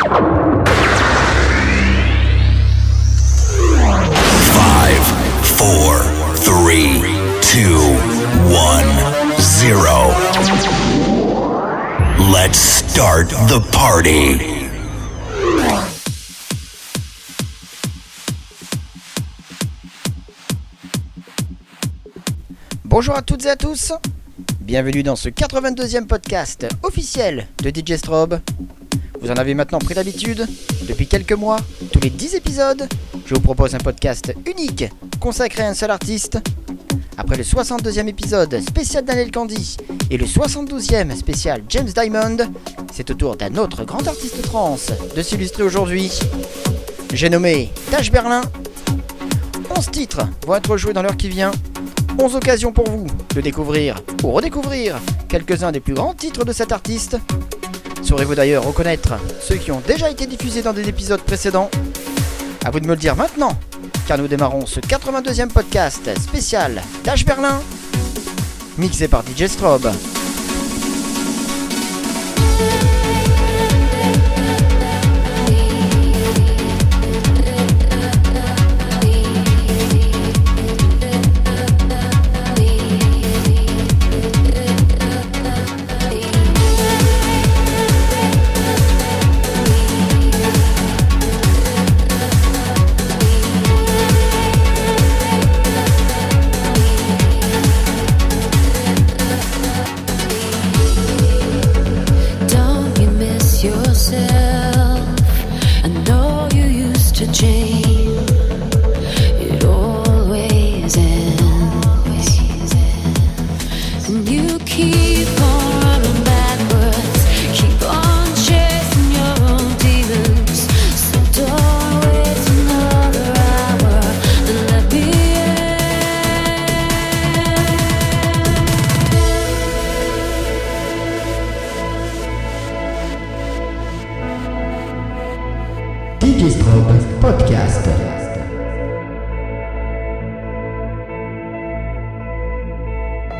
Five, four, three, two, one, zero. Let's start the party. Bonjour à toutes et à tous Bienvenue dans ce 82e podcast officiel de DJ Strobe. Vous en avez maintenant pris l'habitude. Depuis quelques mois, tous les 10 épisodes, je vous propose un podcast unique consacré à un seul artiste. Après le 62e épisode spécial Daniel Candy et le 72e spécial James Diamond, c'est au tour d'un autre grand artiste trans de s'illustrer aujourd'hui. J'ai nommé Tash Berlin. 11 titres vont être joués dans l'heure qui vient 11 occasions pour vous de découvrir ou redécouvrir quelques-uns des plus grands titres de cet artiste. Saurez-vous d'ailleurs reconnaître ceux qui ont déjà été diffusés dans des épisodes précédents A vous de me le dire maintenant, car nous démarrons ce 82e podcast spécial Dash Berlin, mixé par DJ Strobe.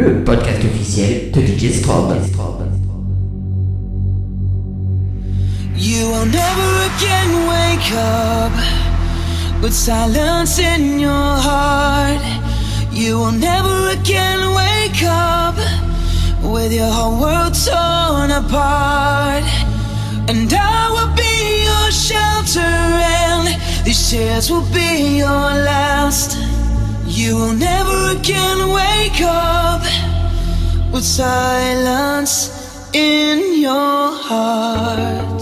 Le podcast officiel de DJ Strobe. You will never again wake up with silence in your heart. You will never again wake up with your whole world torn apart. And I will be your shelter, and these tears will be your last. You will never again wake up with silence in your heart.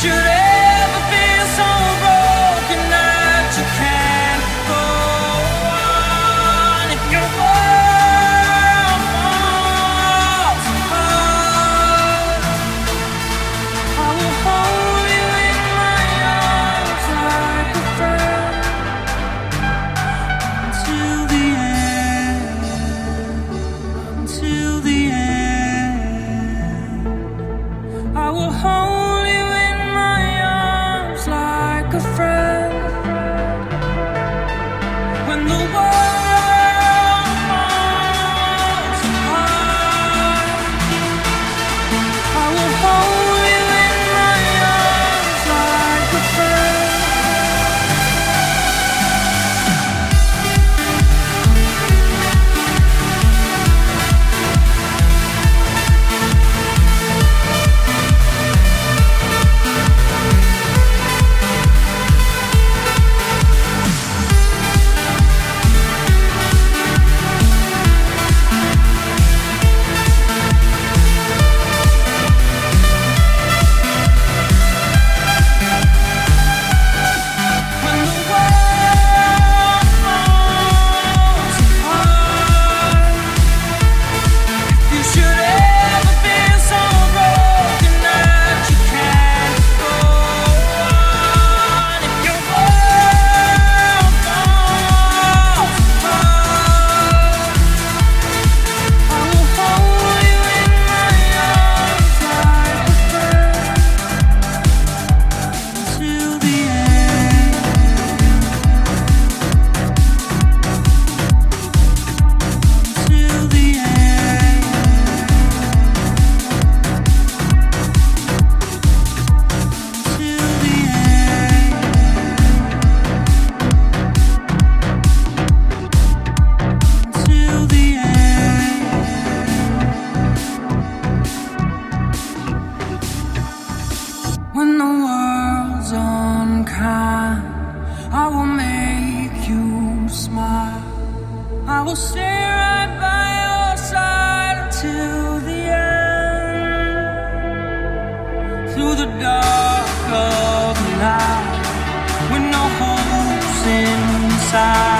Should I will stay right by your side until the end. Through the dark of night, with no hopes inside.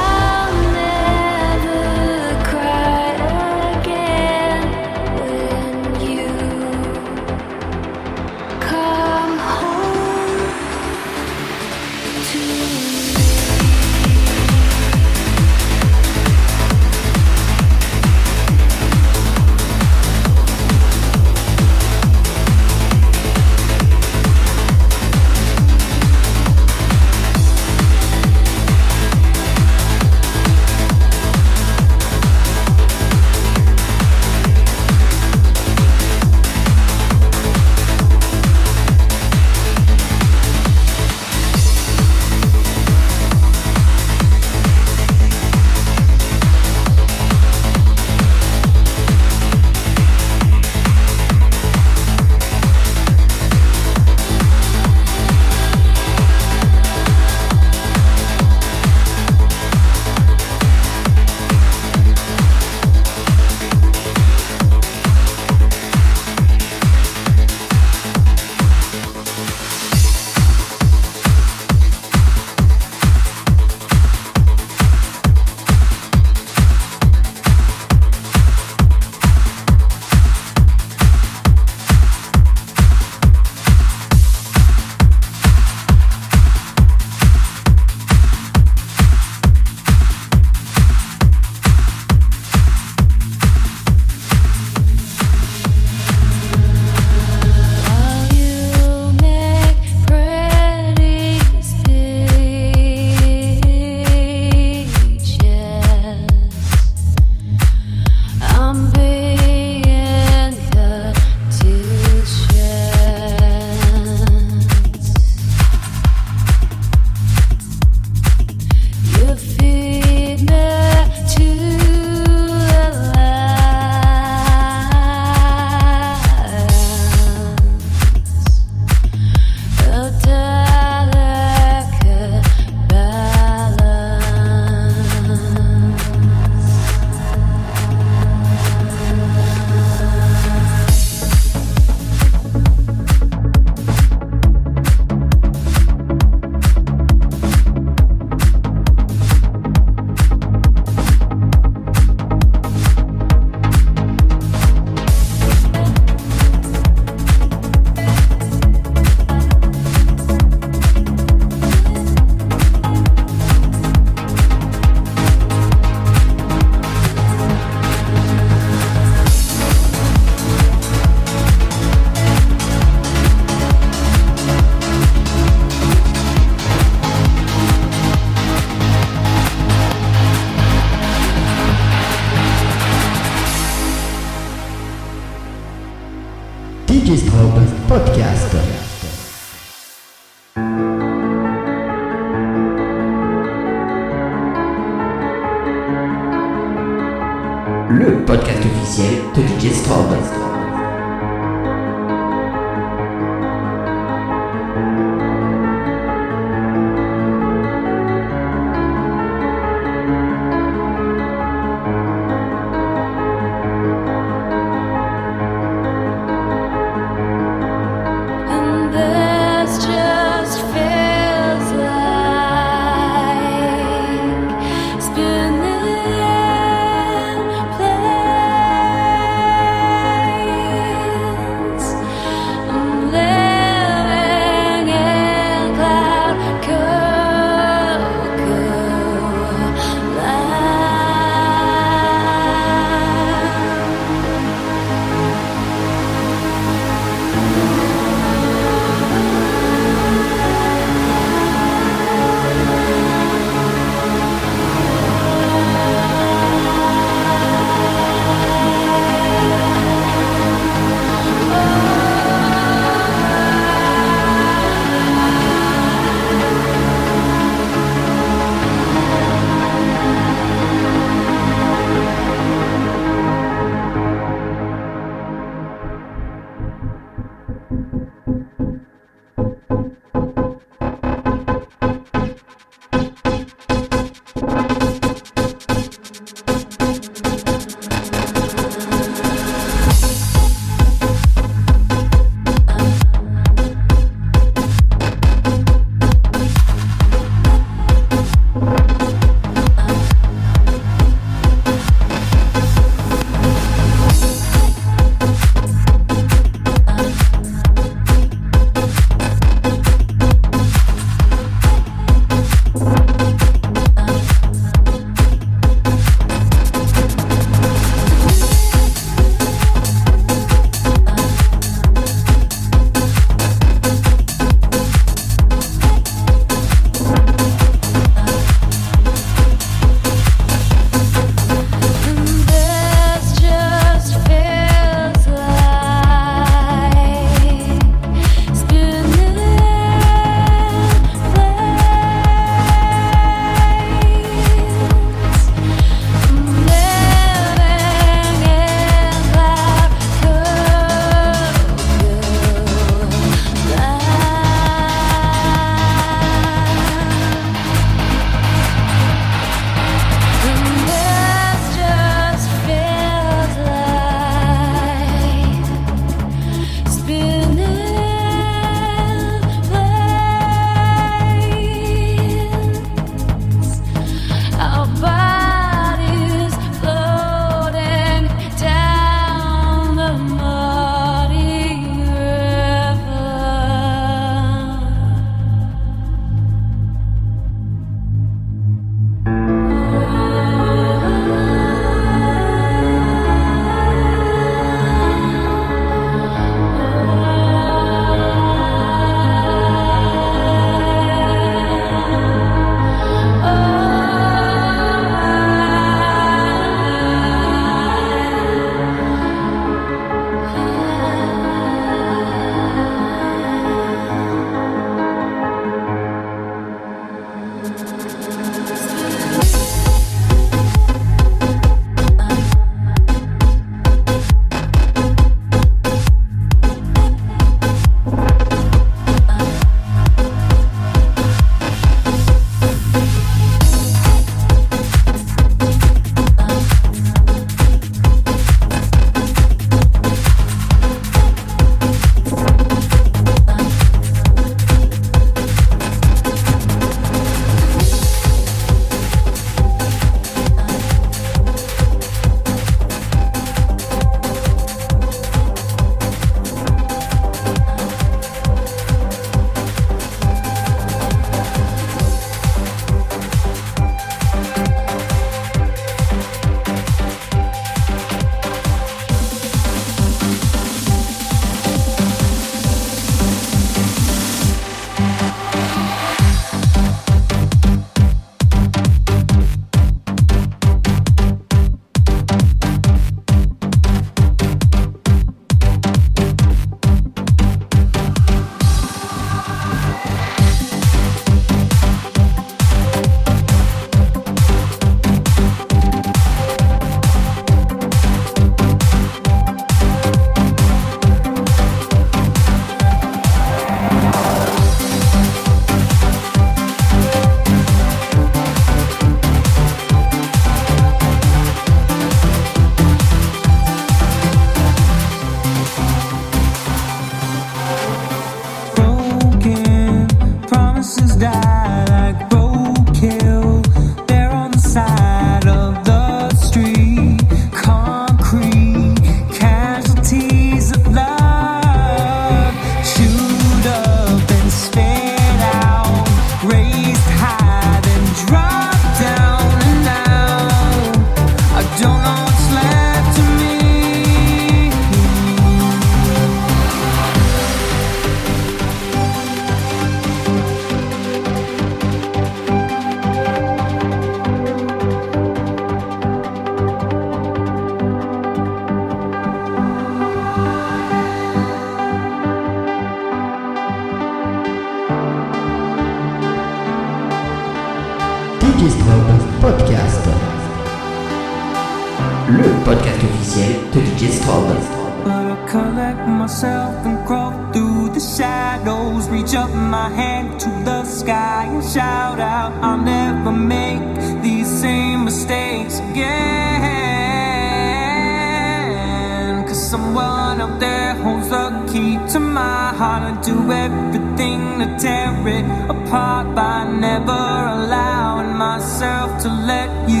someone out there holds the key to my heart. I do everything to tear it apart by never allowing myself to let you.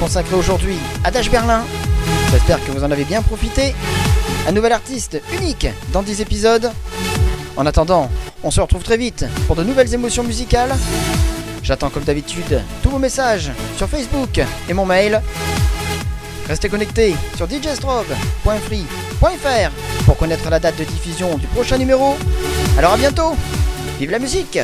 consacré aujourd'hui à Dash Berlin. J'espère que vous en avez bien profité. Un nouvel artiste unique dans 10 épisodes. En attendant, on se retrouve très vite pour de nouvelles émotions musicales. J'attends comme d'habitude tous vos messages sur Facebook et mon mail. Restez connectés sur djstrobe.free.fr pour connaître la date de diffusion du prochain numéro. Alors à bientôt Vive la musique